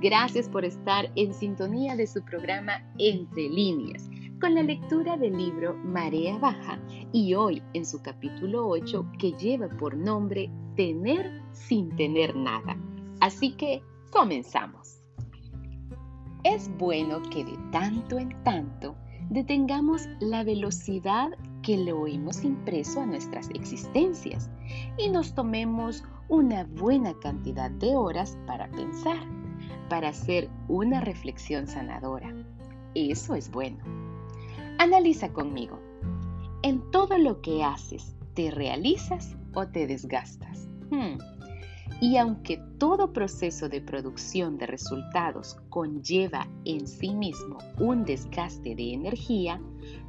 Gracias por estar en sintonía de su programa Entre líneas, con la lectura del libro Marea Baja y hoy en su capítulo 8 que lleva por nombre Tener sin tener nada. Así que comenzamos. Es bueno que de tanto en tanto detengamos la velocidad que le oímos impreso a nuestras existencias y nos tomemos una buena cantidad de horas para pensar, para hacer una reflexión sanadora. Eso es bueno. Analiza conmigo. En todo lo que haces, ¿te realizas o te desgastas? Hmm. Y aunque todo proceso de producción de resultados conlleva en sí mismo un desgaste de energía,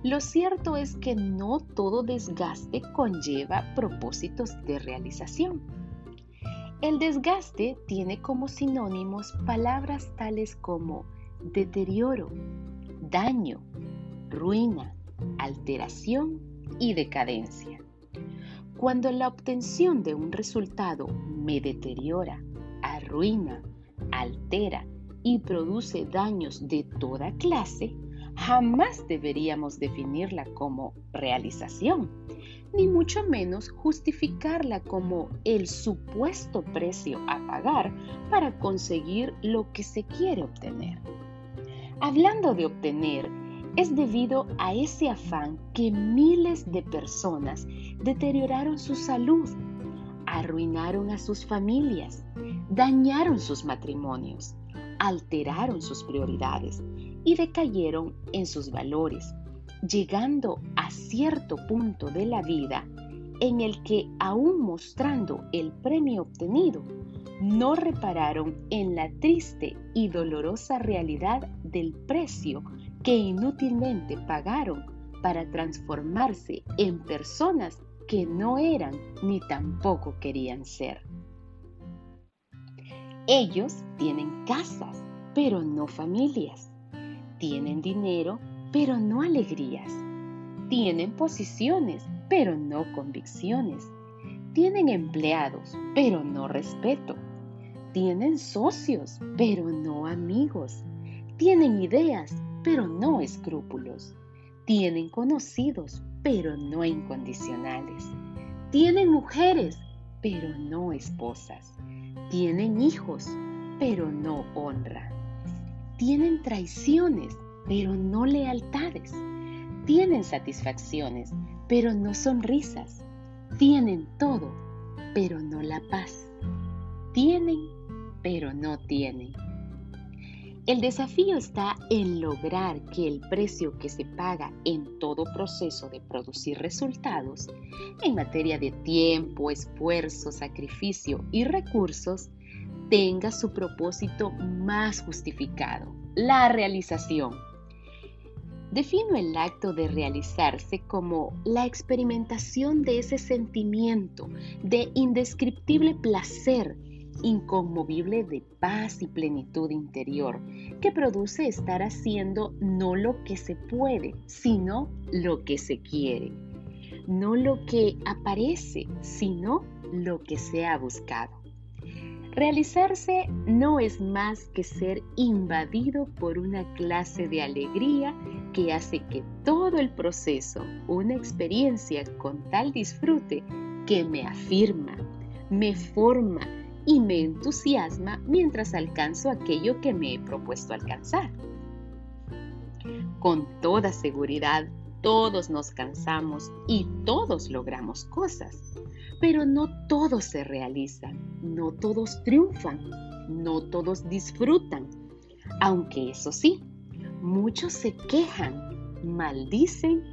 lo cierto es que no todo desgaste conlleva propósitos de realización. El desgaste tiene como sinónimos palabras tales como deterioro, daño, ruina, alteración y decadencia. Cuando la obtención de un resultado me deteriora, arruina, altera y produce daños de toda clase, jamás deberíamos definirla como realización, ni mucho menos justificarla como el supuesto precio a pagar para conseguir lo que se quiere obtener. Hablando de obtener, es debido a ese afán que miles de personas deterioraron su salud, arruinaron a sus familias, dañaron sus matrimonios, alteraron sus prioridades y decayeron en sus valores, llegando a cierto punto de la vida en el que, aún mostrando el premio obtenido, no repararon en la triste y dolorosa realidad del precio que inútilmente pagaron para transformarse en personas que no eran ni tampoco querían ser. Ellos tienen casas, pero no familias. Tienen dinero, pero no alegrías. Tienen posiciones, pero no convicciones. Tienen empleados, pero no respeto. Tienen socios, pero no amigos. Tienen ideas, pero no escrúpulos. Tienen conocidos, pero no incondicionales. Tienen mujeres, pero no esposas. Tienen hijos, pero no honra. Tienen traiciones, pero no lealtades. Tienen satisfacciones, pero no sonrisas. Tienen todo, pero no la paz. Tienen, pero no tienen. El desafío está en lograr que el precio que se paga en todo proceso de producir resultados, en materia de tiempo, esfuerzo, sacrificio y recursos, tenga su propósito más justificado, la realización. Defino el acto de realizarse como la experimentación de ese sentimiento de indescriptible placer inconmovible de paz y plenitud interior que produce estar haciendo no lo que se puede, sino lo que se quiere. No lo que aparece, sino lo que se ha buscado. Realizarse no es más que ser invadido por una clase de alegría que hace que todo el proceso, una experiencia con tal disfrute que me afirma, me forma, y me entusiasma mientras alcanzo aquello que me he propuesto alcanzar. Con toda seguridad, todos nos cansamos y todos logramos cosas, pero no todos se realizan, no todos triunfan, no todos disfrutan, aunque eso sí, muchos se quejan, maldicen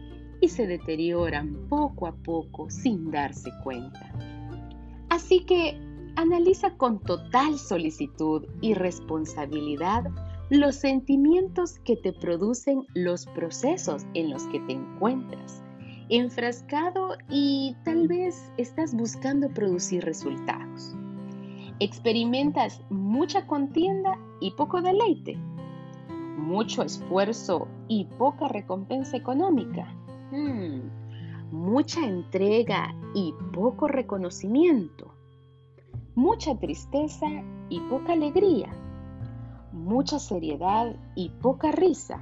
y se deterioran poco a poco sin darse cuenta. Así que Analiza con total solicitud y responsabilidad los sentimientos que te producen los procesos en los que te encuentras, enfrascado y tal vez estás buscando producir resultados. Experimentas mucha contienda y poco deleite, mucho esfuerzo y poca recompensa económica, hmm, mucha entrega y poco reconocimiento mucha tristeza y poca alegría, mucha seriedad y poca risa,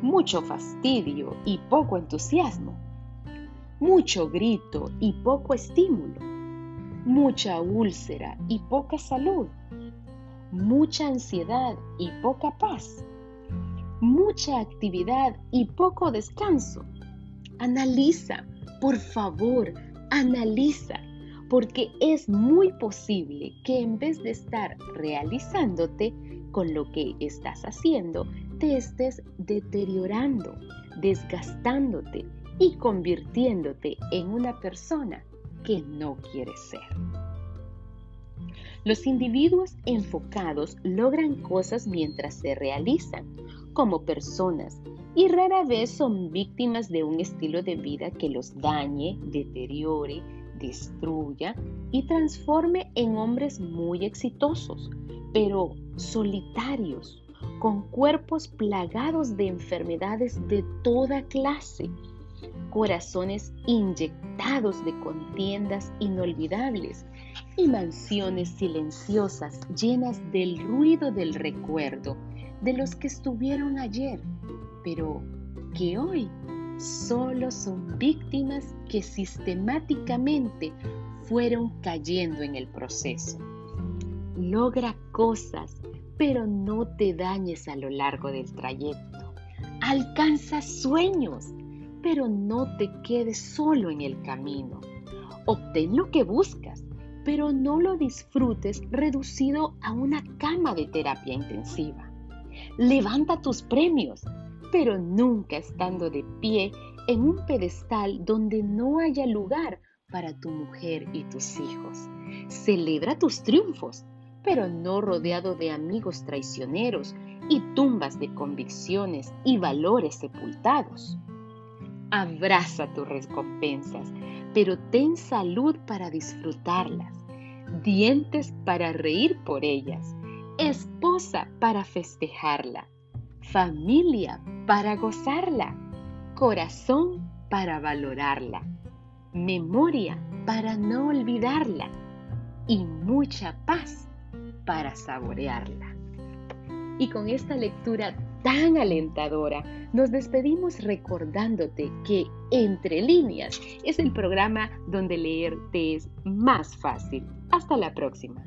mucho fastidio y poco entusiasmo, mucho grito y poco estímulo, mucha úlcera y poca salud, mucha ansiedad y poca paz, mucha actividad y poco descanso. Analiza, por favor, analiza, porque es muy posible que en vez de estar realizándote con lo que estás haciendo, te estés deteriorando, desgastándote y convirtiéndote en una persona que no quieres ser. Los individuos enfocados logran cosas mientras se realizan como personas y rara vez son víctimas de un estilo de vida que los dañe, deteriore, destruya y transforme en hombres muy exitosos, pero solitarios, con cuerpos plagados de enfermedades de toda clase, corazones inyectados de contiendas inolvidables y mansiones silenciosas llenas del ruido del recuerdo de los que estuvieron ayer, pero que hoy solo son víctimas que sistemáticamente fueron cayendo en el proceso. Logra cosas, pero no te dañes a lo largo del trayecto. Alcanza sueños, pero no te quedes solo en el camino. Obtén lo que buscas, pero no lo disfrutes reducido a una cama de terapia intensiva. Levanta tus premios, pero nunca estando de pie en un pedestal donde no haya lugar para tu mujer y tus hijos. Celebra tus triunfos, pero no rodeado de amigos traicioneros y tumbas de convicciones y valores sepultados. Abraza tus recompensas, pero ten salud para disfrutarlas, dientes para reír por ellas, esposa para festejarla, familia para gozarla, corazón para valorarla, memoria para no olvidarla y mucha paz para saborearla. Y con esta lectura tan alentadora, nos despedimos recordándote que Entre líneas es el programa donde leer te es más fácil. Hasta la próxima.